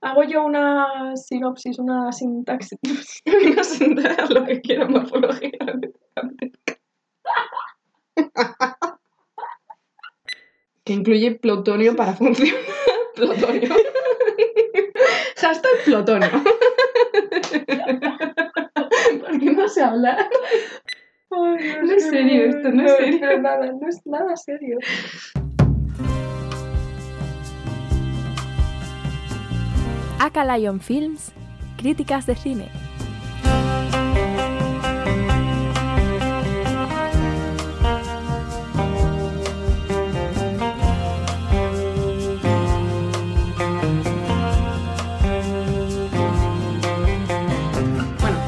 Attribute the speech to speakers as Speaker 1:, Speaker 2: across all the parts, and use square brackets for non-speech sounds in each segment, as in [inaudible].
Speaker 1: Hago yo una sinopsis, una sintaxis. [laughs]
Speaker 2: Lo que quiero morfología. que incluye plutonio para funcionar. [laughs] plutonio. Hashtag plutonio. ¿Por qué no sé hablar?
Speaker 1: Ay,
Speaker 2: No es serio esto, no es serio.
Speaker 1: nada, no es nada serio.
Speaker 3: Aka Lion Films, críticas de cine.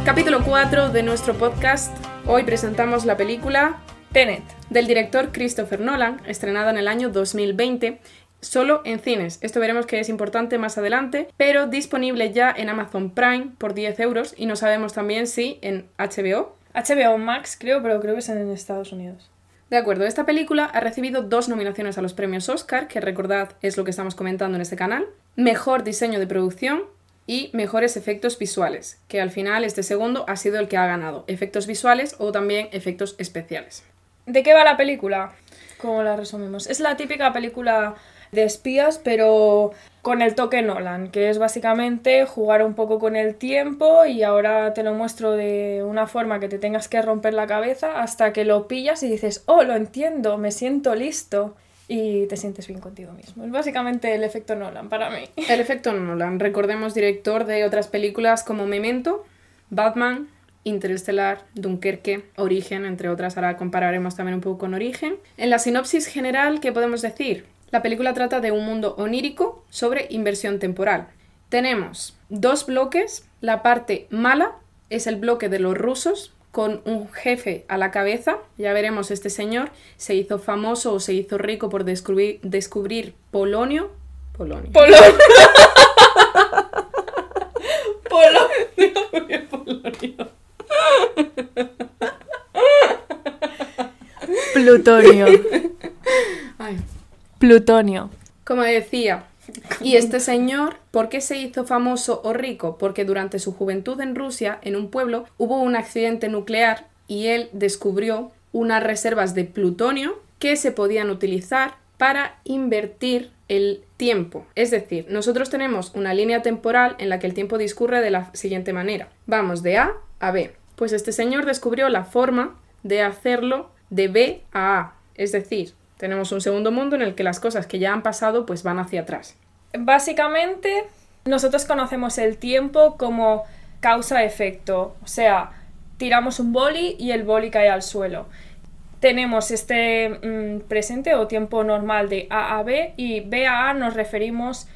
Speaker 2: Capítulo 4 de nuestro podcast. Hoy presentamos la película
Speaker 1: Tenet.
Speaker 2: del director Christopher Nolan, estrenada en el año 2020, solo en cines. Esto veremos que es importante más adelante, pero disponible ya en Amazon Prime por 10 euros y no sabemos también si en HBO.
Speaker 1: HBO Max, creo, pero creo que es en Estados Unidos.
Speaker 2: De acuerdo, esta película ha recibido dos nominaciones a los premios Oscar, que recordad es lo que estamos comentando en este canal. Mejor diseño de producción y mejores efectos visuales, que al final este segundo ha sido el que ha ganado. Efectos visuales o también efectos especiales.
Speaker 1: ¿De qué va la película? ¿Cómo la resumimos? Es la típica película de espías, pero con el toque Nolan, que es básicamente jugar un poco con el tiempo y ahora te lo muestro de una forma que te tengas que romper la cabeza hasta que lo pillas y dices, oh, lo entiendo, me siento listo y te sientes bien contigo mismo. Es básicamente el efecto Nolan para mí.
Speaker 2: El efecto Nolan, recordemos director de otras películas como Memento, Batman, Interestelar, Dunkerque, Origen, entre otras. Ahora compararemos también un poco con Origen. En la sinopsis general, ¿qué podemos decir? La película trata de un mundo onírico sobre inversión temporal. Tenemos dos bloques. La parte mala es el bloque de los rusos, con un jefe a la cabeza. Ya veremos, este señor se hizo famoso o se hizo rico por descubrir, descubrir polonio. Polonio.
Speaker 1: Polo. [laughs] Polo.
Speaker 3: Plutonio. [laughs] Plutonio.
Speaker 2: Como decía, y este señor, ¿por qué se hizo famoso o rico? Porque durante su juventud en Rusia, en un pueblo, hubo un accidente nuclear y él descubrió unas reservas de plutonio que se podían utilizar para invertir el tiempo. Es decir, nosotros tenemos una línea temporal en la que el tiempo discurre de la siguiente manera. Vamos de A a B. Pues este señor descubrió la forma de hacerlo de B a A. Es decir, tenemos un segundo mundo en el que las cosas que ya han pasado pues van hacia atrás.
Speaker 1: Básicamente, nosotros conocemos el tiempo como causa-efecto. O sea, tiramos un boli y el boli cae al suelo. Tenemos este mm, presente o tiempo normal de A a B y B a A nos referimos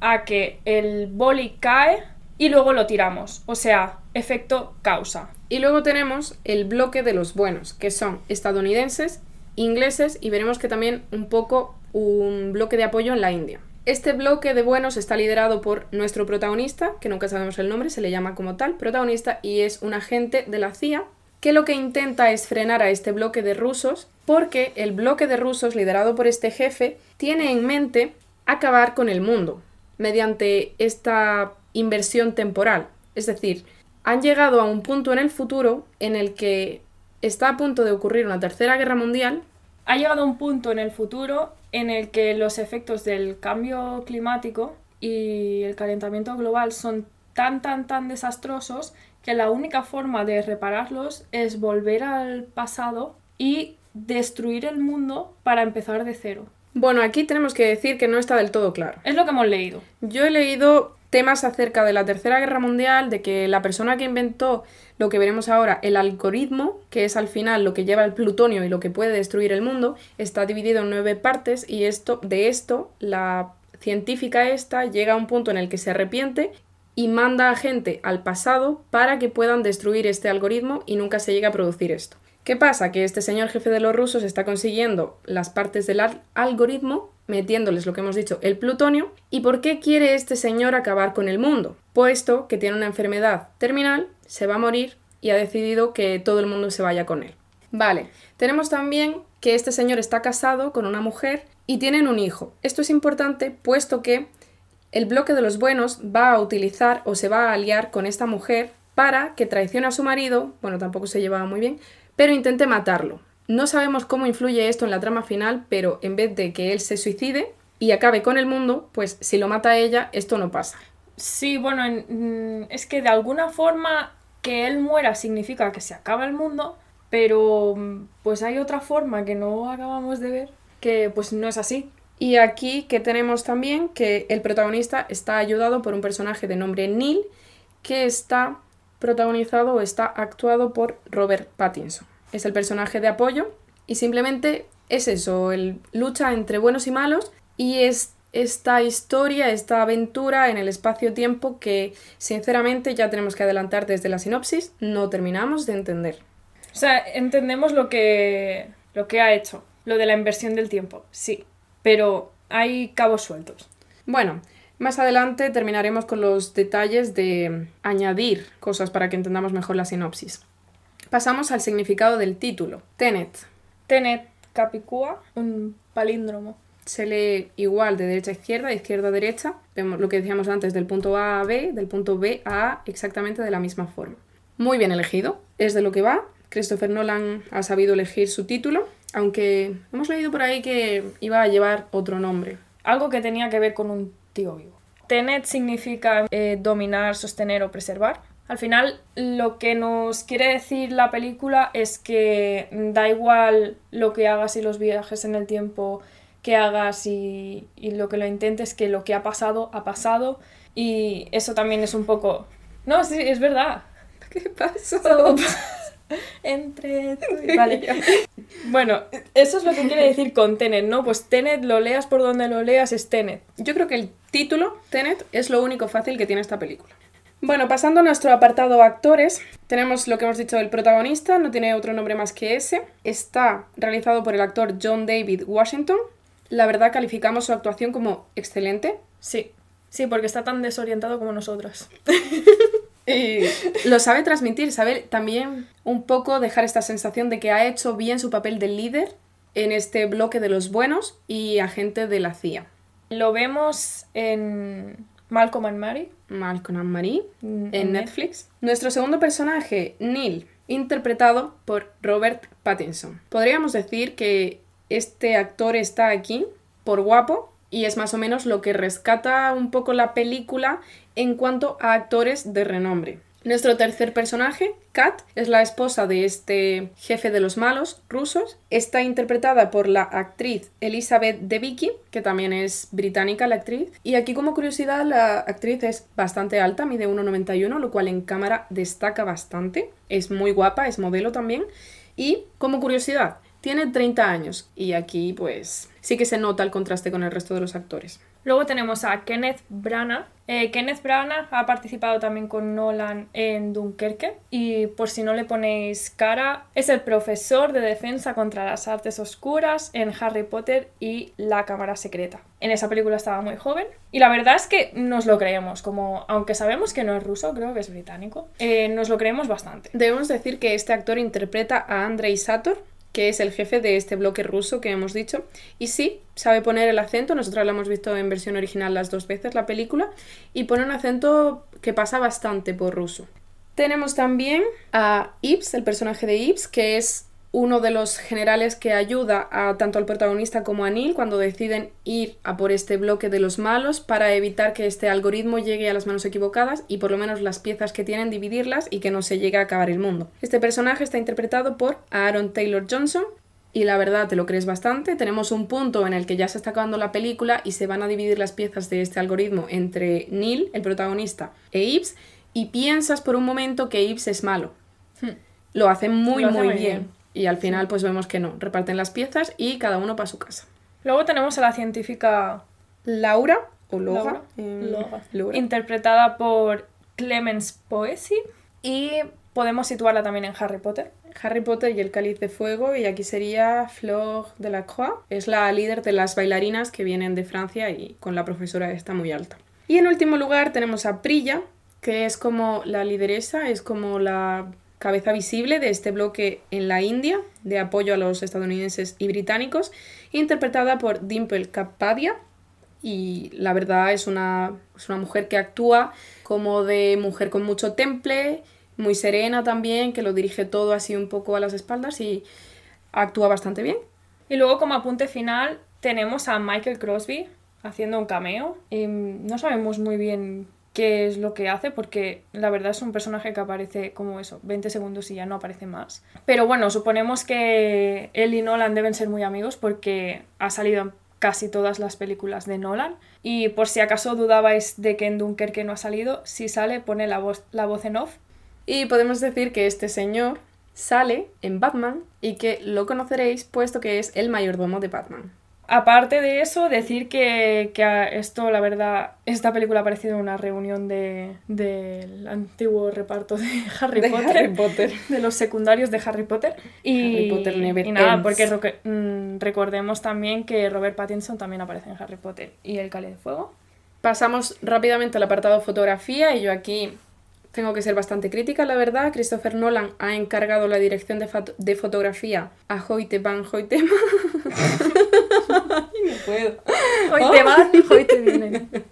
Speaker 1: a que el boli cae y luego lo tiramos. O sea, efecto causa.
Speaker 2: Y luego tenemos el bloque de los buenos, que son estadounidenses, ingleses y veremos que también un poco un bloque de apoyo en la India. Este bloque de buenos está liderado por nuestro protagonista, que nunca sabemos el nombre, se le llama como tal protagonista, y es un agente de la CIA que lo que intenta es frenar a este bloque de rusos porque el bloque de rusos liderado por este jefe tiene en mente acabar con el mundo mediante esta inversión temporal. Es decir, han llegado a un punto en el futuro en el que está a punto de ocurrir una tercera guerra mundial.
Speaker 1: Ha llegado un punto en el futuro en el que los efectos del cambio climático y el calentamiento global son tan, tan, tan desastrosos que la única forma de repararlos es volver al pasado y destruir el mundo para empezar de cero.
Speaker 2: Bueno, aquí tenemos que decir que no está del todo claro.
Speaker 1: Es lo que hemos leído.
Speaker 2: Yo he leído temas acerca de la Tercera Guerra Mundial, de que la persona que inventó lo que veremos ahora, el algoritmo, que es al final lo que lleva el plutonio y lo que puede destruir el mundo, está dividido en nueve partes y esto, de esto la científica esta llega a un punto en el que se arrepiente y manda a gente al pasado para que puedan destruir este algoritmo y nunca se llegue a producir esto. ¿Qué pasa? Que este señor jefe de los rusos está consiguiendo las partes del al- algoritmo, metiéndoles lo que hemos dicho, el plutonio. ¿Y por qué quiere este señor acabar con el mundo? Puesto que tiene una enfermedad terminal, se va a morir y ha decidido que todo el mundo se vaya con él. Vale, tenemos también que este señor está casado con una mujer y tienen un hijo. Esto es importante puesto que el bloque de los buenos va a utilizar o se va a aliar con esta mujer para que traicione a su marido, bueno, tampoco se llevaba muy bien, pero intente matarlo. No sabemos cómo influye esto en la trama final, pero en vez de que él se suicide y acabe con el mundo, pues si lo mata a ella, esto no pasa.
Speaker 1: Sí, bueno, en- mm, es que de alguna forma que él muera significa que se acaba el mundo, pero mm, pues hay otra forma que no acabamos de ver, que pues no es así.
Speaker 2: Y aquí que tenemos también que el protagonista está ayudado por un personaje de nombre Neil, que está protagonizado o está actuado por Robert Pattinson. Es el personaje de apoyo y simplemente es eso, el lucha entre buenos y malos y es esta historia, esta aventura en el espacio-tiempo que sinceramente ya tenemos que adelantar desde la sinopsis, no terminamos de entender.
Speaker 1: O sea, entendemos lo que, lo que ha hecho, lo de la inversión del tiempo, sí, pero hay cabos sueltos.
Speaker 2: Bueno, más adelante terminaremos con los detalles de añadir cosas para que entendamos mejor la sinopsis. Pasamos al significado del título. Tenet.
Speaker 1: Tenet Capicúa, un palíndromo.
Speaker 2: Se lee igual de derecha a izquierda, de izquierda a derecha. Vemos lo que decíamos antes del punto A a B, del punto B a A, exactamente de la misma forma. Muy bien elegido, es de lo que va. Christopher Nolan ha sabido elegir su título, aunque hemos leído por ahí que iba a llevar otro nombre.
Speaker 1: Algo que tenía que ver con un tío vivo. Tenet significa eh, dominar, sostener o preservar. Al final, lo que nos quiere decir la película es que da igual lo que hagas y los viajes en el tiempo que hagas y, y lo que lo intentes, que lo que ha pasado, ha pasado. Y eso también es un poco... No, sí, es verdad. [laughs]
Speaker 2: ¿Qué pasó? [laughs]
Speaker 1: Entre tú y- Vale. Bueno, eso es lo que quiere decir con Tenet, ¿no? Pues Tenet, lo leas por donde lo leas, es Tenet.
Speaker 2: Yo creo que el título, Tenet, es lo único fácil que tiene esta película. Bueno, pasando a nuestro apartado actores, tenemos lo que hemos dicho del protagonista, no tiene otro nombre más que ese. Está realizado por el actor John David Washington. La verdad calificamos su actuación como excelente.
Speaker 1: Sí, sí, porque está tan desorientado como nosotras. [laughs] [laughs]
Speaker 2: Y lo sabe transmitir, sabe también un poco dejar esta sensación de que ha hecho bien su papel de líder en este bloque de los buenos y agente de la CIA.
Speaker 1: Lo vemos en Malcolm and Mary.
Speaker 2: Malcolm and Marie
Speaker 1: Mm,
Speaker 2: en
Speaker 1: en
Speaker 2: Netflix. Nuestro segundo personaje, Neil, interpretado por Robert Pattinson. Podríamos decir que este actor está aquí por guapo y es más o menos lo que rescata un poco la película en cuanto a actores de renombre. Nuestro tercer personaje, Kat, es la esposa de este jefe de los malos rusos. Está interpretada por la actriz Elizabeth Debicki, que también es británica la actriz. Y aquí como curiosidad, la actriz es bastante alta, mide 1,91, lo cual en cámara destaca bastante. Es muy guapa, es modelo también. Y como curiosidad, tiene 30 años. Y aquí pues sí que se nota el contraste con el resto de los actores.
Speaker 1: Luego tenemos a Kenneth Branagh. Eh, Kenneth Branagh ha participado también con Nolan en Dunkerque y por si no le ponéis cara, es el profesor de defensa contra las artes oscuras en Harry Potter y La Cámara Secreta. En esa película estaba muy joven y la verdad es que nos lo creemos, como aunque sabemos que no es ruso, creo que es británico, eh, nos lo creemos bastante.
Speaker 2: Debemos decir que este actor interpreta a Andrei Sator, que es el jefe de este bloque ruso que hemos dicho. Y sí, sabe poner el acento, nosotros lo hemos visto en versión original las dos veces la película, y pone un acento que pasa bastante por ruso. Tenemos también a Ibs, el personaje de Ibs, que es uno de los generales que ayuda a tanto al protagonista como a Neil cuando deciden ir a por este bloque de los malos para evitar que este algoritmo llegue a las manos equivocadas y por lo menos las piezas que tienen dividirlas y que no se llegue a acabar el mundo. Este personaje está interpretado por Aaron Taylor Johnson y la verdad te lo crees bastante. Tenemos un punto en el que ya se está acabando la película y se van a dividir las piezas de este algoritmo entre Neil, el protagonista, e Ibs y piensas por un momento que Ibs es malo.
Speaker 1: Hmm.
Speaker 2: Lo hace muy
Speaker 1: Lo hace
Speaker 2: muy
Speaker 1: muy
Speaker 2: bien.
Speaker 1: bien.
Speaker 2: Y al final pues vemos que no, reparten las piezas y cada uno para su casa.
Speaker 1: Luego tenemos a la científica
Speaker 2: Laura o Loga,
Speaker 1: Laura,
Speaker 2: eh,
Speaker 1: Laura. interpretada por Clemens Poesy y podemos situarla también en Harry Potter.
Speaker 2: Harry Potter y el Cáliz de Fuego y aquí sería Fleur de la Croix, es la líder de las bailarinas que vienen de Francia y con la profesora está muy alta. Y en último lugar tenemos a Prilla, que es como la lideresa, es como la cabeza visible de este bloque en la India de apoyo a los estadounidenses y británicos, interpretada por Dimple Kapadia. y la verdad es una, es una mujer que actúa como de mujer con mucho temple, muy serena también, que lo dirige todo así un poco a las espaldas y actúa bastante bien.
Speaker 1: Y luego como apunte final tenemos a Michael Crosby haciendo un cameo. Y no sabemos muy bien qué es lo que hace porque la verdad es un personaje que aparece como eso, 20 segundos y ya no aparece más. Pero bueno, suponemos que él y Nolan deben ser muy amigos porque ha salido en casi todas las películas de Nolan. Y por si acaso dudabais de que en Dunkerque no ha salido, si sale pone la voz, la voz en off.
Speaker 2: Y podemos decir que este señor sale en Batman y que lo conoceréis puesto que es el mayordomo de Batman.
Speaker 1: Aparte de eso, decir que, que esto, la verdad, esta película ha aparecido en una reunión del de, antiguo reparto de [laughs] Harry,
Speaker 2: De
Speaker 1: Potter,
Speaker 2: Harry Potter.
Speaker 1: de los secundarios de Harry Potter. Y,
Speaker 2: Harry Potter never
Speaker 1: y nada, porque mm, recordemos también que Robert Pattinson también aparece en Harry Potter y El Cáliz de Fuego.
Speaker 2: Pasamos rápidamente al apartado fotografía y yo aquí tengo que ser bastante crítica, la verdad. Christopher Nolan ha encargado la dirección de, de fotografía a Hoyte van Hoytema. [laughs] Puedo. [laughs]
Speaker 1: Hoy te van, hoy te vienen. [laughs]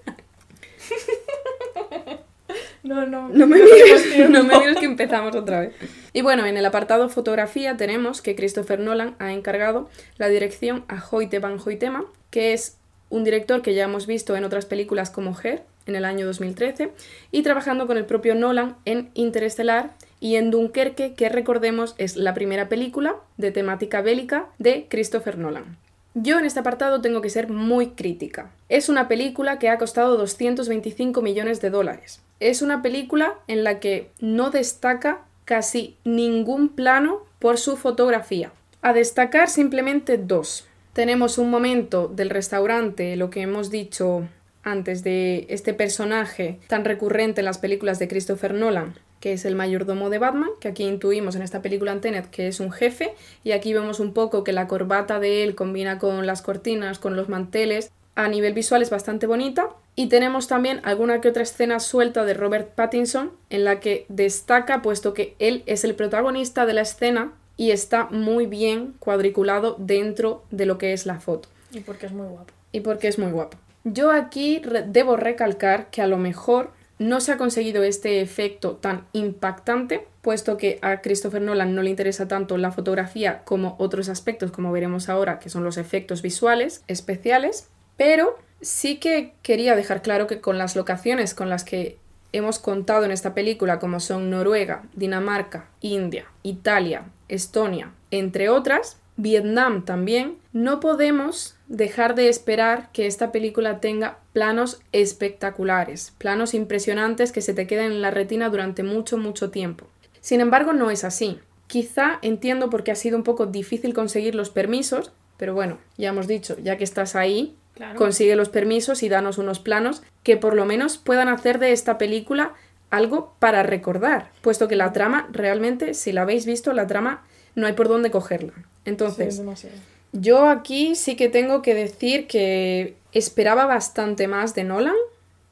Speaker 1: No, no,
Speaker 2: No me mires, no me mires que empezamos otra vez. Y bueno, en el apartado fotografía tenemos que Christopher Nolan ha encargado la dirección a Hoyte van Hoytema, que es un director que ya hemos visto en otras películas como Her en el año 2013 y trabajando con el propio Nolan en Interestelar y en Dunkerque, que recordemos es la primera película de temática bélica de Christopher Nolan. Yo en este apartado tengo que ser muy crítica. Es una película que ha costado 225 millones de dólares. Es una película en la que no destaca casi ningún plano por su fotografía. A destacar simplemente dos. Tenemos un momento del restaurante, lo que hemos dicho antes de este personaje tan recurrente en las películas de Christopher Nolan, que es el mayordomo de Batman, que aquí intuimos en esta película en Tenet que es un jefe, y aquí vemos un poco que la corbata de él combina con las cortinas, con los manteles, a nivel visual es bastante bonita. Y tenemos también alguna que otra escena suelta de Robert Pattinson, en la que destaca, puesto que él es el protagonista de la escena y está muy bien cuadriculado dentro de lo que es la foto
Speaker 1: Y porque es muy guapo.
Speaker 2: y porque es muy guapo. Yo aquí debo recalcar que a lo mejor no se ha conseguido este efecto tan impactante, puesto que a Christopher Nolan no le interesa tanto la fotografía como otros aspectos, como veremos ahora, que son los efectos visuales especiales, pero sí que quería dejar claro que con las locaciones con las que hemos contado en esta película, como son Noruega, Dinamarca, India, Italia, Estonia, entre otras, Vietnam también, no podemos dejar de esperar que esta película tenga planos espectaculares, planos impresionantes que se te queden en la retina durante mucho, mucho tiempo. Sin embargo, no es así. Quizá entiendo porque ha sido un poco difícil conseguir los permisos, pero bueno, ya hemos dicho, ya que estás ahí,
Speaker 1: Claro.
Speaker 2: consigue los permisos y danos unos planos que por lo menos puedan hacer de esta película algo para recordar, puesto que la trama realmente, si la habéis visto, la trama no hay por dónde cogerla. Entonces,
Speaker 1: es demasiado.
Speaker 2: Yo aquí sí que tengo que decir que esperaba bastante más de Nolan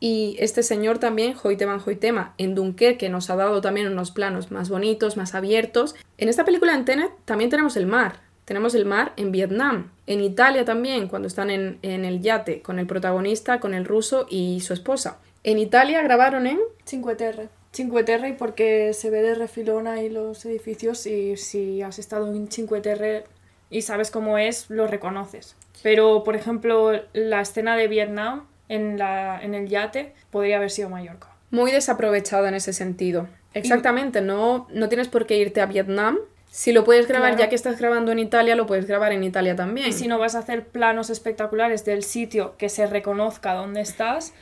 Speaker 2: y este señor también, Hoytema Hoytema, en Dunkerque nos ha dado también unos planos más bonitos, más abiertos. En esta película en Tenet también tenemos el mar. Tenemos el mar en Vietnam, en Italia también, cuando están en, en el yate con el protagonista, con el ruso y su esposa. En Italia grabaron en...
Speaker 1: Cinque Terre. Cinque Terre porque se ve de refilón ahí los edificios y si has estado en Cinque Terre y sabes cómo es, lo reconoces. Pero, por ejemplo, la escena de Vietnam en, la, en el yate podría haber sido Mallorca.
Speaker 2: muy desaprovechada en ese sentido. Exactamente, no, no tienes por qué irte a Vietnam. Si lo puedes grabar
Speaker 1: Claro.
Speaker 2: ya que estás grabando en Italia, lo puedes grabar en Italia también.
Speaker 1: Y si no vas a hacer planos espectaculares del sitio que se reconozca dónde estás,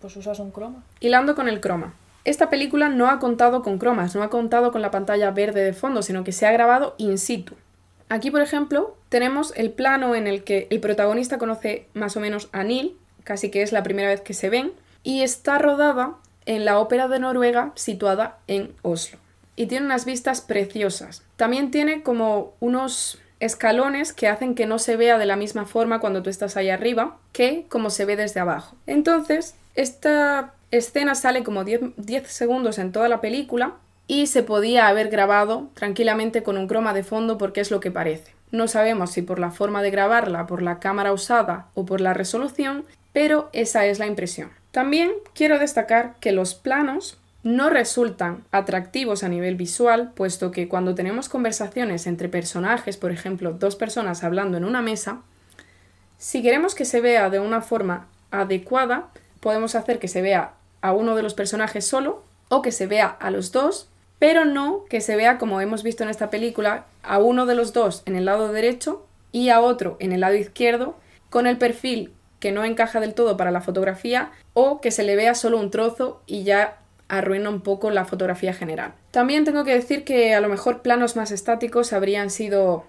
Speaker 1: pues usas un croma.
Speaker 2: Hilando con el croma. Esta película no ha contado con cromas, no ha contado con la pantalla verde de fondo, sino que se ha grabado in situ. Aquí, por ejemplo, tenemos el plano en el que el protagonista conoce más o menos a Neil, casi que es la primera vez que se ven, y está rodada en la Ópera de Noruega situada en Oslo. Y tiene unas vistas preciosas. También tiene como unos escalones que hacen que no se vea de la misma forma cuando tú estás ahí arriba que como se ve desde abajo. Entonces, esta escena sale como 10, 10 segundos en toda la película y se podía haber grabado tranquilamente con un croma de fondo porque es lo que parece. No sabemos si por la forma de grabarla, por la cámara usada o por la resolución, pero esa es la impresión. También quiero destacar que los planos no resultan atractivos a nivel visual, puesto que cuando tenemos conversaciones entre personajes, por ejemplo, dos personas hablando en una mesa, si queremos que se vea de una forma adecuada, podemos hacer que se vea a uno de los personajes solo o que se vea a los dos, pero no que se vea, como hemos visto en esta película, a uno de los dos en el lado derecho y a otro en el lado izquierdo, con el perfil que no encaja del todo para la fotografía o que se le vea solo un trozo y ya arruina un poco la fotografía general. También tengo que decir que a lo mejor planos más estáticos habrían sido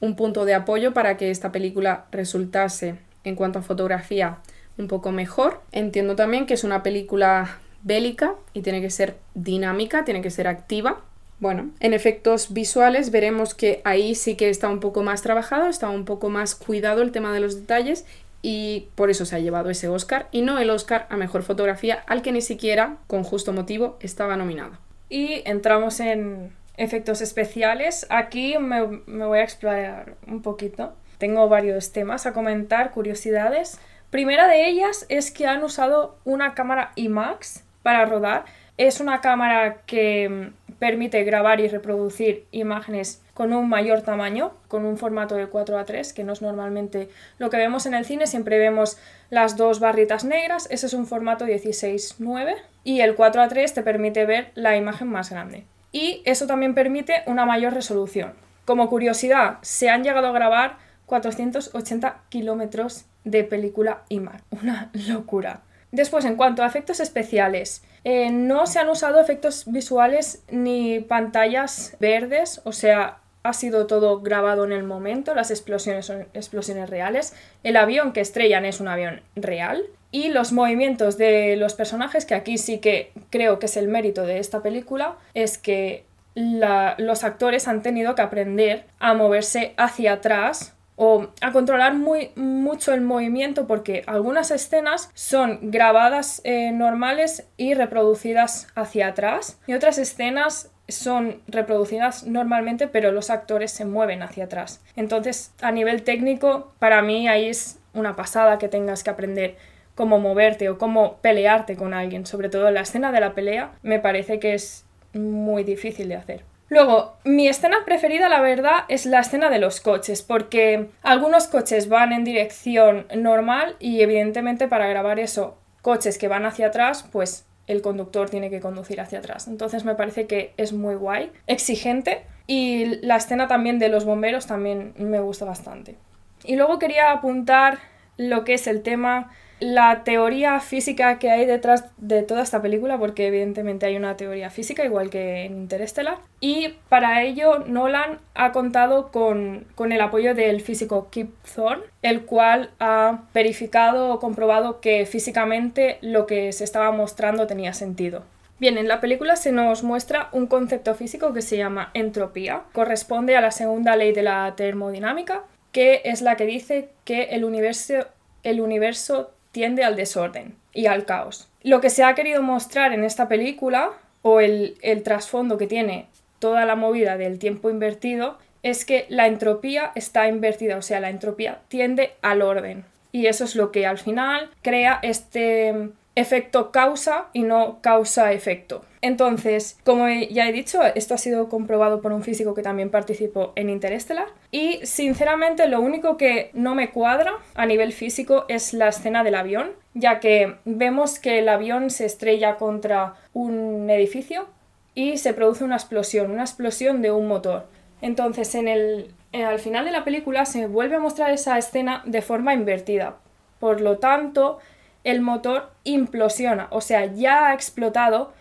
Speaker 2: un punto de apoyo para que esta película resultase en cuanto a fotografía un poco mejor. Entiendo también que es una película bélica y tiene que ser dinámica, tiene que ser activa. Bueno, en efectos visuales veremos que ahí sí que está un poco más trabajado, está un poco más cuidado el tema de los detalles y por eso se ha llevado ese Oscar y no el Oscar a Mejor Fotografía al que ni siquiera, con justo motivo, estaba nominado.
Speaker 1: Y entramos en efectos especiales. Aquí me, voy a explorar un poquito. Tengo varios temas a comentar, curiosidades. Primera de ellas es que han usado una cámara IMAX para rodar. Es una cámara que permite grabar y reproducir imágenes con un mayor tamaño, con un formato de 4 a 3, que no es normalmente lo que vemos en el cine, siempre vemos las dos barritas negras, ese es un formato 16-9 y el 4 a 3 te permite ver la imagen más grande. Y eso también permite una mayor resolución. Como curiosidad, se han llegado a grabar 480 kilómetros de película IMAX, [laughs] una locura. Después, en cuanto a efectos especiales, eh, no se han usado efectos visuales ni pantallas verdes, o sea, ha sido todo grabado en el momento, las explosiones son explosiones reales, el avión que estrellan es un avión real y los movimientos de los personajes, que aquí sí que creo que es el mérito de esta película, es que los actores han tenido que aprender a moverse hacia atrás o a controlar muy, mucho el movimiento porque algunas escenas son grabadas eh, normales y reproducidas hacia atrás y otras escenas son reproducidas normalmente pero los actores se mueven hacia atrás. Entonces a nivel técnico para mí ahí es una pasada que tengas que aprender cómo moverte o cómo pelearte con alguien, sobre todo en la escena de la pelea me parece que es muy difícil de hacer. Luego, mi escena preferida, la verdad, es la escena de los coches, porque algunos coches van en dirección normal y evidentemente para grabar eso, coches que van hacia atrás, pues el conductor tiene que conducir hacia atrás. Entonces me parece que es muy guay, exigente y la escena también de los bomberos también me gusta bastante. Y luego quería apuntar lo que es el tema la teoría física que hay detrás de toda esta película, porque evidentemente hay una teoría física, igual que en Interstellar. Y para ello, Nolan ha contado con, con el apoyo del físico Kip Thorne, el cual ha verificado o comprobado que físicamente lo que se estaba mostrando tenía sentido. Bien, en la película se nos muestra un concepto físico que se llama entropía. Corresponde a la segunda ley de la termodinámica, que es la que dice que el universo, el universo tiende al desorden y al caos. Lo que se ha querido mostrar en esta película, o el, trasfondo que tiene toda la movida del tiempo invertido, es que la entropía está invertida, o sea, la entropía tiende al orden. Y eso es lo que al final crea este efecto causa y no causa-efecto. Entonces, como ya he dicho, esto ha sido comprobado por un físico que también participó en Interestelar. Y sinceramente, lo único que no me cuadra a nivel físico es la escena del avión, ya que vemos que el avión se estrella contra un edificio y se produce una explosión, una explosión de un motor. Entonces, en el, al final de la película se vuelve a mostrar esa escena de forma invertida. Por lo tanto, el motor implosiona, o sea, ya ha explotado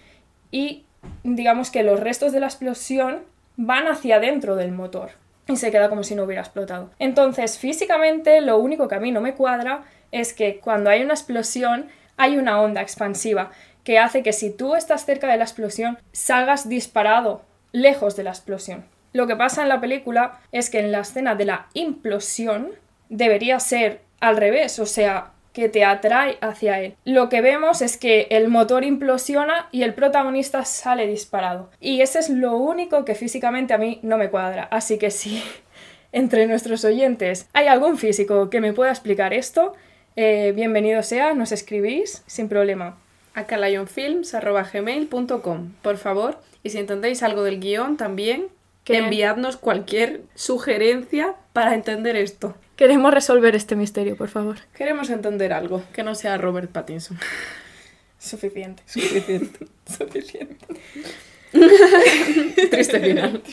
Speaker 1: y digamos que los restos de la explosión van hacia adentro del motor y se queda como si no hubiera explotado. Entonces, físicamente, lo único que a mí no me cuadra es que cuando hay una explosión hay una onda expansiva que hace que si tú estás cerca de la explosión salgas disparado lejos de la explosión. Lo que pasa en la película es que en la escena de la implosión debería ser al revés, o sea, que te atrae hacia él. Lo que vemos es que el motor implosiona y el protagonista sale disparado. Y ese es lo único que físicamente a mí no me cuadra. Así que si [laughs] entre nuestros oyentes hay algún físico que me pueda explicar esto, eh, bienvenido sea, nos escribís sin problema.
Speaker 2: A calionfilms.gmail.com, por favor. Y si entendéis algo del guion también,
Speaker 1: Que-
Speaker 2: enviadnos cualquier sugerencia para entender esto.
Speaker 1: Queremos resolver este misterio, por favor.
Speaker 2: Queremos entender algo, que no sea Robert Pattinson.
Speaker 1: Suficiente.
Speaker 2: Suficiente. [laughs]
Speaker 1: Suficiente. [laughs]
Speaker 2: Triste final.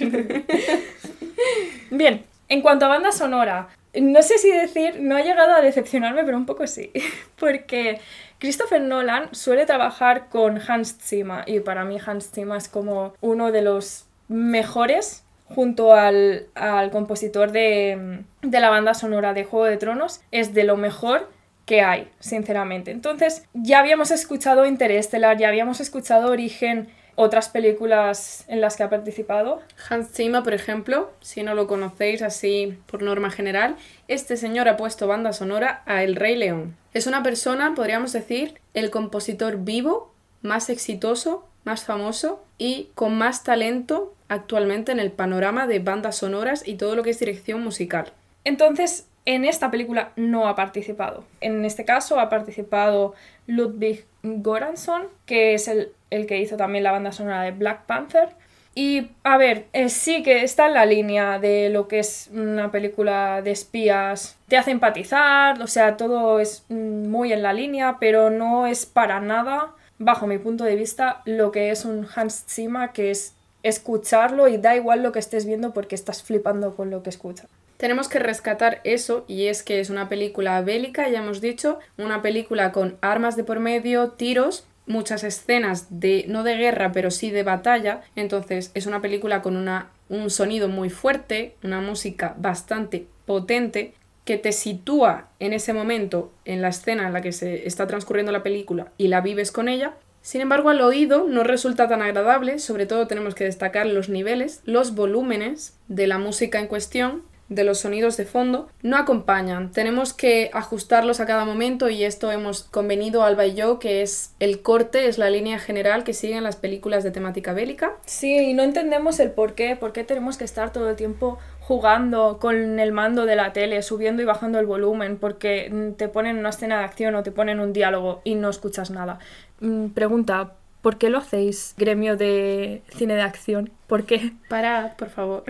Speaker 1: Bien, en cuanto a banda sonora, no sé si decir, no ha llegado a decepcionarme, pero un poco sí. [laughs] Porque Christopher Nolan suele trabajar con Hans Zimmer y para mí Hans Zimmer es como uno de los mejores junto al, al compositor de, de la banda sonora de Juego de Tronos. Es de lo mejor que hay, sinceramente. Entonces, ya habíamos escuchado Interestelar, ya habíamos escuchado Origen, otras películas en las que ha participado.
Speaker 2: Hans Zimmer, por ejemplo, si no lo conocéis así por norma general, este señor ha puesto banda sonora a El Rey León. Es una persona, podríamos decir, el compositor vivo más exitoso, más famoso y con más talento actualmente en el panorama de bandas sonoras y todo lo que es dirección musical.
Speaker 1: Entonces, en esta película no ha participado. En este caso ha participado Ludwig Göransson, que es el, el que hizo también la banda sonora de Black Panther. Y, a ver, eh, sí que está en la línea de lo que es una película de espías. Te hace empatizar, o sea, todo es muy en la línea, pero no es para nada, bajo mi punto de vista, lo que es un Hans Zimmer, que es escucharlo y da igual lo que estés viendo porque estás flipando con lo que escuchas.
Speaker 2: Tenemos que rescatar eso y es que es una película bélica, ya hemos dicho, una película con armas de por medio, tiros, muchas escenas de no de guerra, pero sí de batalla, entonces es una película con una, un sonido muy fuerte, una música bastante potente que te sitúa en ese momento en la escena en la que se está transcurriendo la película y la vives con ella. Sin embargo, al oído no resulta tan agradable, sobre todo tenemos que destacar los niveles, los volúmenes de la música en cuestión, de los sonidos de fondo, no acompañan. Tenemos que ajustarlos a cada momento y esto hemos convenido Alba y yo, que es el corte, es la línea general que siguen las películas de temática bélica.
Speaker 1: Sí, y no entendemos el por qué, por qué tenemos que estar todo el tiempo jugando con el mando de la tele, subiendo y bajando el volumen, porque te ponen una escena de acción o te ponen un diálogo y no escuchas nada. Mm, Pregunta, ¿por qué lo hacéis, gremio de cine de acción? ¿Por qué?
Speaker 2: Parad, por favor.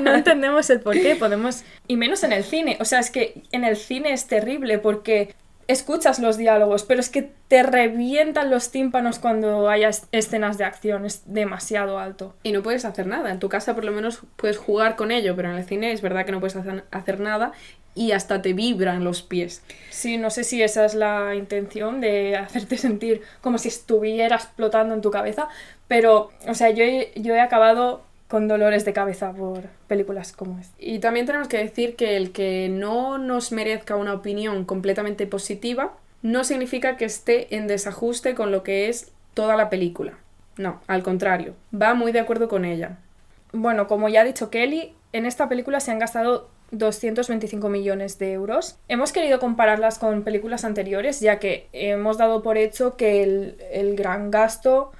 Speaker 1: No entendemos el por qué, podemos... Y menos en el cine, o sea, es que en el cine es terrible porque escuchas los diálogos, pero es que te revientan los tímpanos cuando hay es- escenas de acción, es demasiado alto.
Speaker 2: Y no puedes hacer nada. En tu casa por lo menos puedes jugar con ello, pero en el cine es verdad que no puedes hacer, hacer nada y hasta te vibran los pies.
Speaker 1: Sí, no sé si esa es la intención de hacerte [laughs] sentir como si estuviera explotando en tu cabeza, pero, o sea, yo he, yo he acabado con dolores de cabeza por películas como esta.
Speaker 2: Y también tenemos que decir que el que no nos merezca una opinión completamente positiva no significa que esté en desajuste con lo que es toda la película. No, al contrario, va muy de acuerdo con ella.
Speaker 1: Bueno, como ya ha dicho Kelly, en esta película se han gastado 225 millones de euros. Hemos querido compararlas con películas anteriores, ya que hemos dado por hecho que el, el gran gasto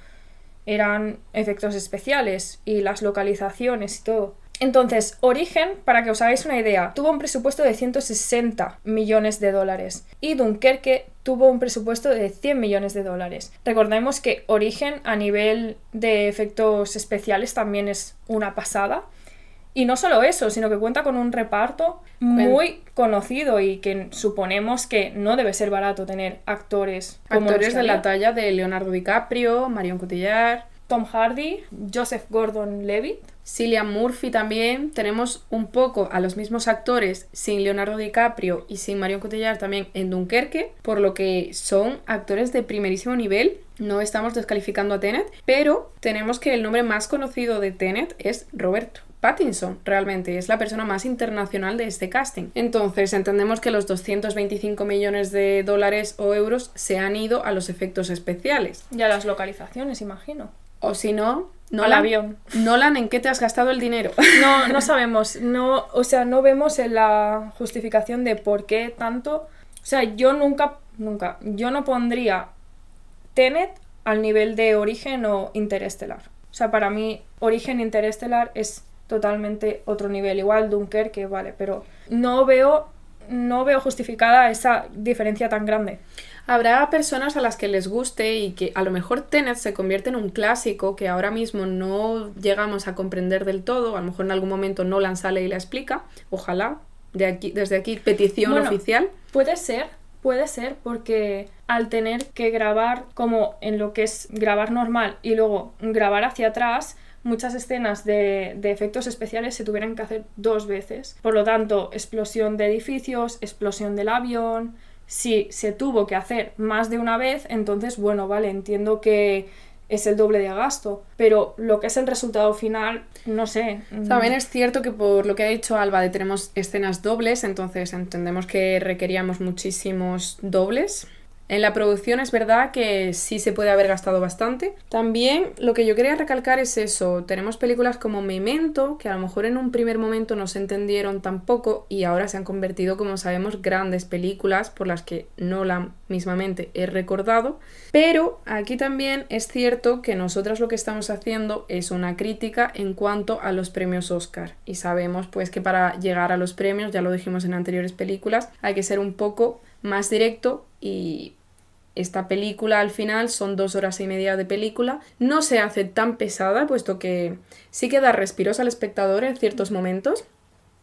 Speaker 1: eran efectos especiales y las localizaciones y todo. Entonces, Origen, para que os hagáis una idea, tuvo un presupuesto de 160 millones de dólares y Dunkerque tuvo un presupuesto de 100 millones de dólares. Recordemos que Origen a nivel de efectos especiales también es una pasada. Y no solo eso, sino que cuenta con un reparto muy conocido y que suponemos que no debe ser barato tener actores como
Speaker 2: Actores de la talla de Leonardo DiCaprio, Marion Cotillard,
Speaker 1: Tom Hardy, Joseph Gordon-Levitt.
Speaker 2: Cillian Murphy también. Tenemos un poco a los mismos actores sin Leonardo DiCaprio y sin Marion Cotillard también en Dunkerque, por lo que son actores de primerísimo nivel. No estamos descalificando a Tenet, pero tenemos que el nombre más conocido de Tenet es Robert Pattinson, realmente es la persona más internacional de este casting. Entonces entendemos que los 225 millones de dólares o euros se han ido a los efectos especiales.
Speaker 1: Y a las localizaciones, imagino.
Speaker 2: O si no,
Speaker 1: Al avión.
Speaker 2: Nolan, ¿en qué te has gastado el dinero? [laughs]
Speaker 1: No, no sabemos. No, o sea, no vemos en la justificación de por qué tanto. O sea, yo nunca, nunca, yo no pondría Tenet al nivel de Origen o Interestelar. O sea, para mí, Origen Interestelar es totalmente otro nivel. Igual Dunkerque, vale, pero no veo no veo justificada esa diferencia tan grande.
Speaker 2: Habrá personas a las que les guste y que a lo mejor Tenet se convierte en un clásico que ahora mismo no llegamos a comprender del todo. A lo mejor en algún momento Nolan sale y la explica. Ojalá. De aquí, desde aquí, petición
Speaker 1: Bueno,
Speaker 2: oficial.
Speaker 1: Puede ser, puede ser, porque al tener que grabar como en lo que es grabar normal y luego grabar hacia atrás, muchas escenas de, de efectos especiales se tuvieran que hacer dos veces. Por lo tanto, explosión de edificios, explosión del avión. Si se tuvo que hacer más de una vez, entonces, bueno, vale, entiendo que es el doble de gasto. Pero lo que es el resultado final, no sé. mm,
Speaker 2: También es cierto que por lo que ha dicho Alba de tenemos escenas dobles, entonces entendemos que requeríamos muchísimos dobles. En la producción es verdad que sí se puede haber gastado bastante. También lo que yo quería recalcar es eso, tenemos películas como Memento, que a lo mejor en un primer momento no se entendieron tampoco y ahora se han convertido, como sabemos, grandes películas por las que Nolan mismamente he recordado. Pero aquí también es cierto que nosotras lo que estamos haciendo es una crítica en cuanto a los premios Oscar. Y sabemos pues que para llegar a los premios, ya lo dijimos en anteriores películas, hay que ser un poco más directo y esta película al final son dos horas y media de película. No se hace tan pesada, puesto que sí que da respiros al espectador en ciertos momentos,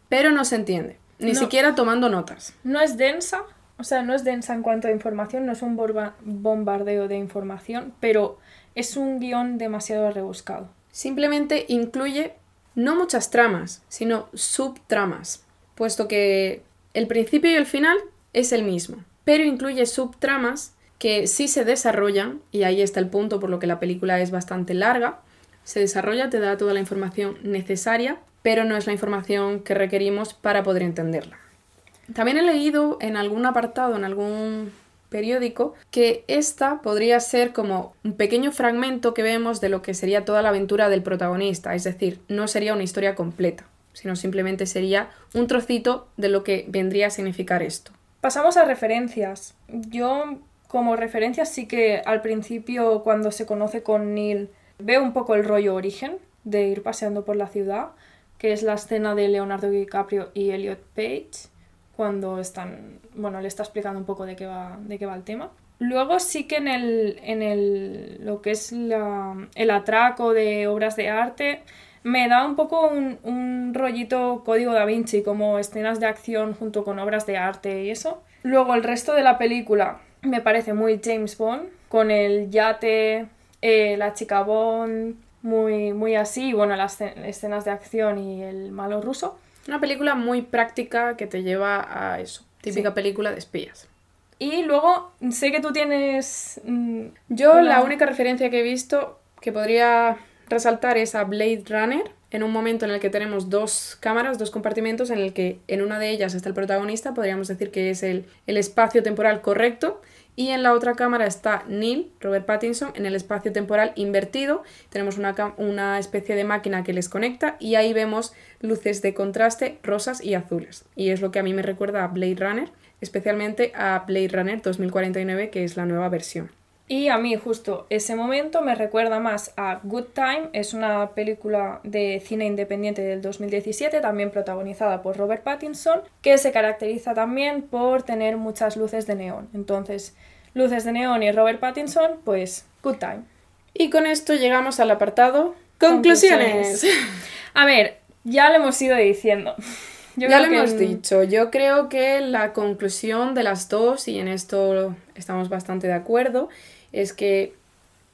Speaker 2: pero no se entiende, ni
Speaker 1: No.
Speaker 2: siquiera tomando notas.
Speaker 1: No es densa, o sea, no es densa en cuanto a información, no es un bombardeo de información, pero es un guion demasiado rebuscado.
Speaker 2: Simplemente incluye no muchas tramas, sino subtramas, puesto que el principio y el final es el mismo, pero incluye subtramas que sí se desarrollan, y ahí está el punto por lo que la película es bastante larga, se desarrolla, te da toda la información necesaria, pero no es la información que requerimos para poder entenderla. También he leído en algún apartado, en algún periódico, que esta podría ser como un pequeño fragmento que vemos de lo que sería toda la aventura del protagonista, es decir, no sería una historia completa, sino simplemente sería un trocito de lo que vendría a significar esto.
Speaker 1: Pasamos a referencias. Yo, como referencias, sí que al principio, cuando se conoce con Neil, veo un poco el rollo origen de ir paseando por la ciudad, que es la escena de Leonardo DiCaprio y Elliot Page, cuando están, bueno, le está explicando un poco de qué va, de qué va el tema. Luego sí que en el, en el, lo que es el atraco de obras de arte, me da un poco un rollito código da Vinci, como escenas de acción junto con obras de arte y eso. Luego el resto de la película me parece muy James Bond, con el yate, eh, la chica Bond, muy, muy así, y bueno, las ce- escenas de acción y el malo ruso.
Speaker 2: Una película muy práctica que te lleva a eso, típica
Speaker 1: Sí.
Speaker 2: película de espías.
Speaker 1: Y luego sé que tú tienes... mm,
Speaker 2: Yo la única referencia que he visto que podría resaltar es a Blade Runner, en un momento en el que tenemos dos cámaras, dos compartimentos, en el que en una de ellas está el protagonista, podríamos decir que es el, el espacio temporal correcto, y en la otra cámara está Neil, Robert Pattinson, en el espacio temporal invertido. Tenemos una, una especie de máquina que les conecta y ahí vemos luces de contraste rosas y azules. Y es lo que a mí me recuerda a Blade Runner, especialmente a Blade Runner 2049, que es la nueva versión.
Speaker 1: Y a mí justo ese momento me recuerda más a Good Time, es una película de cine independiente del 2017, también protagonizada por Robert Pattinson, que se caracteriza también por tener muchas luces de neón. Entonces, luces de neón y Robert Pattinson, pues Good Time.
Speaker 2: Y con esto llegamos al apartado conclusiones.
Speaker 1: A ver, ya lo hemos ido diciendo. [laughs] Yo
Speaker 2: ya lo
Speaker 1: que
Speaker 2: hemos dicho. Yo creo que la conclusión de las dos, y en esto estamos bastante de acuerdo, es que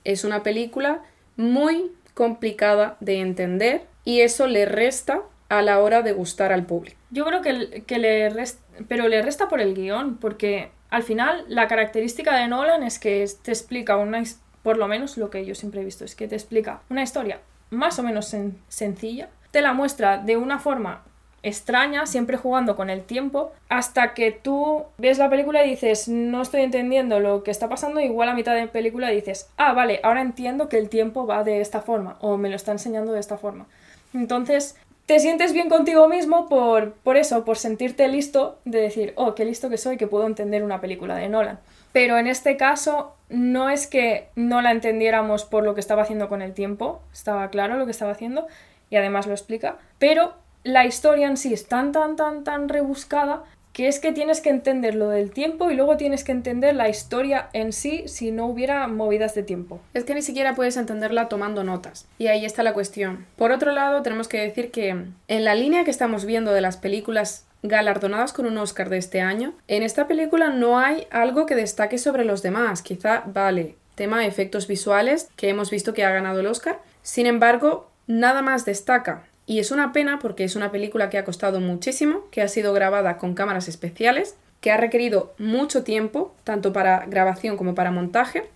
Speaker 2: es una película muy complicada de entender y eso le resta a la hora de gustar al público.
Speaker 1: Yo creo que, que le resta, pero le resta por el guion, porque al final la característica de Nolan es que te explica una, por lo menos lo que yo siempre he visto, es que te explica una historia más o menos sen- sencilla, te la muestra de una forma extraña, siempre jugando con el tiempo, hasta que tú ves la película y dices, no estoy entendiendo lo que está pasando, igual a mitad de película dices, ah, vale, ahora entiendo que el tiempo va de esta forma, o me lo está enseñando de esta forma. Entonces, te sientes bien contigo mismo por, por eso, por sentirte listo de decir, oh, qué listo que soy, que puedo entender una película de Nolan. Pero en este caso, no es que no la entendiéramos por lo que estaba haciendo con el tiempo, estaba claro lo que estaba haciendo, y además lo explica, pero la historia en sí es tan, tan, tan, tan rebuscada que es que tienes que entender lo del tiempo y luego tienes que entender la historia en sí si no hubiera movidas de tiempo.
Speaker 2: Es que ni siquiera puedes entenderla tomando notas. Y ahí está la cuestión. Por otro lado, tenemos que decir que en la línea que estamos viendo de las películas galardonadas con un Oscar de este año, en esta película no hay algo que destaque sobre los demás. Quizá, vale, tema de efectos visuales, que hemos visto que ha ganado el Oscar. Sin embargo, nada más destaca. Y es una pena porque es una película que ha costado muchísimo, que ha sido grabada con cámaras especiales, que ha requerido mucho tiempo, tanto para grabación como para montaje,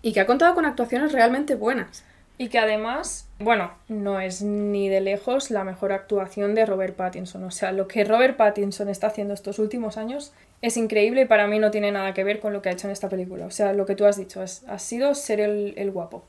Speaker 2: y que ha contado con actuaciones realmente buenas.
Speaker 1: Y que además, bueno, no es ni de lejos la mejor actuación de Robert Pattinson. O sea, lo que Robert Pattinson está haciendo estos últimos años es increíble y para mí no tiene nada que ver con lo que ha hecho en esta película. O sea, lo que tú has dicho, es, ha sido ser el, el guapo.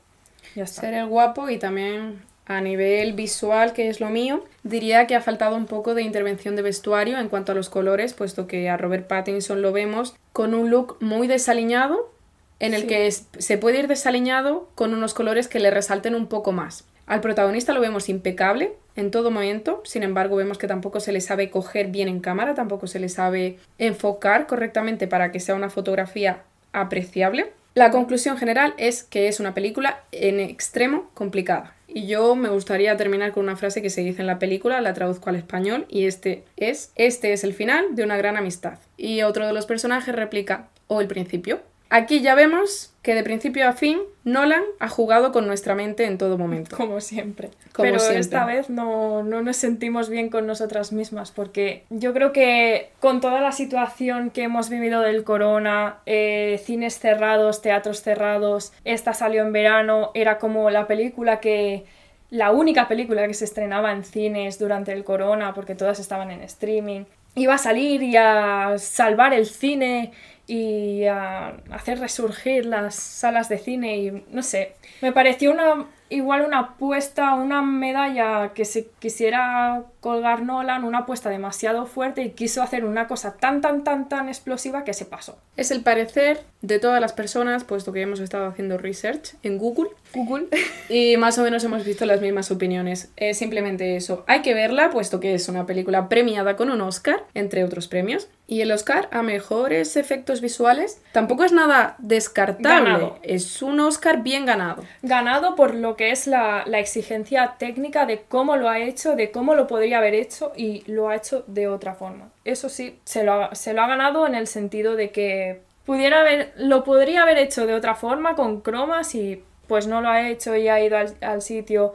Speaker 1: Ya está.
Speaker 2: Ser el guapo y también a nivel visual, que es lo mío, diría que ha faltado un poco de intervención de vestuario en cuanto a los colores, puesto que a Robert Pattinson lo vemos con un look muy desaliñado, en el
Speaker 1: Sí.
Speaker 2: que es- se puede ir desaliñado con unos colores que le resalten un poco más. Al protagonista lo vemos impecable en todo momento, sin embargo vemos que tampoco se le sabe coger bien en cámara, tampoco se le sabe enfocar correctamente para que sea una fotografía apreciable. La conclusión general es que es una película en extremo complicada. Y yo me gustaría terminar con una frase que se dice en la película, la traduzco al español, y este es, este es el final de una gran amistad. Y otro de los personajes replica, o el principio. Aquí ya vemos que de principio a fin Nolan ha jugado con nuestra mente en todo momento. [laughs]
Speaker 1: Como siempre.
Speaker 2: Como
Speaker 1: Pero
Speaker 2: siempre.
Speaker 1: esta vez no, no nos sentimos bien con nosotras mismas porque yo creo que con toda la situación que hemos vivido del corona, eh, cines cerrados, teatros cerrados, esta salió en verano, era como la película que... La única película que se estrenaba en cines durante el corona porque todas estaban en streaming. Iba a salir y a salvar el cine y a hacer resurgir las salas de cine y no sé, me pareció una igual una apuesta, una medalla que se quisiera colgar Nolan, una apuesta demasiado fuerte y quiso hacer una cosa tan tan tan tan explosiva que se pasó.
Speaker 2: Es el parecer de todas las personas, puesto que hemos estado haciendo research en Google,
Speaker 1: Google. [laughs]
Speaker 2: y más o menos hemos visto las mismas opiniones. Es simplemente eso. Hay que verla, puesto que es una película premiada con un Oscar, entre otros premios. Y el Oscar a mejores efectos visuales tampoco es nada descartable.
Speaker 1: Ganado.
Speaker 2: Es un Oscar bien ganado.
Speaker 1: ganado por lo que es la, la exigencia técnica de cómo lo ha hecho, de cómo lo podría haber hecho y lo ha hecho de otra forma. Eso sí, se lo ha, se lo ha ganado en el sentido de que pudiera haber, lo podría haber hecho de otra forma con cromas y pues no lo ha hecho y ha ido al, al sitio.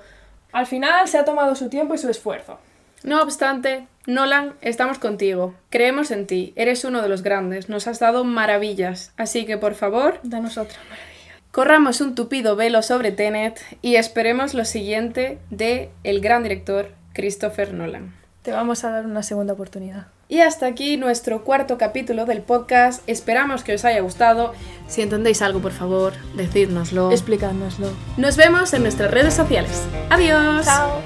Speaker 1: Al final se ha tomado su tiempo y su esfuerzo.
Speaker 2: No obstante, Nolan, estamos contigo. Creemos en ti. Eres uno de los grandes. Nos has dado maravillas. Así que, por favor,
Speaker 1: Danos otra.
Speaker 2: Corramos un tupido velo sobre Tenet y esperemos lo siguiente de el gran director Christopher Nolan.
Speaker 1: Te vamos a dar una segunda oportunidad.
Speaker 2: Y hasta aquí nuestro cuarto capítulo del podcast. Esperamos que os haya gustado. Si entendéis algo, por favor, decídnoslo.
Speaker 1: Explicádnoslo.
Speaker 2: Nos vemos en nuestras redes sociales. Adiós.
Speaker 1: Chao.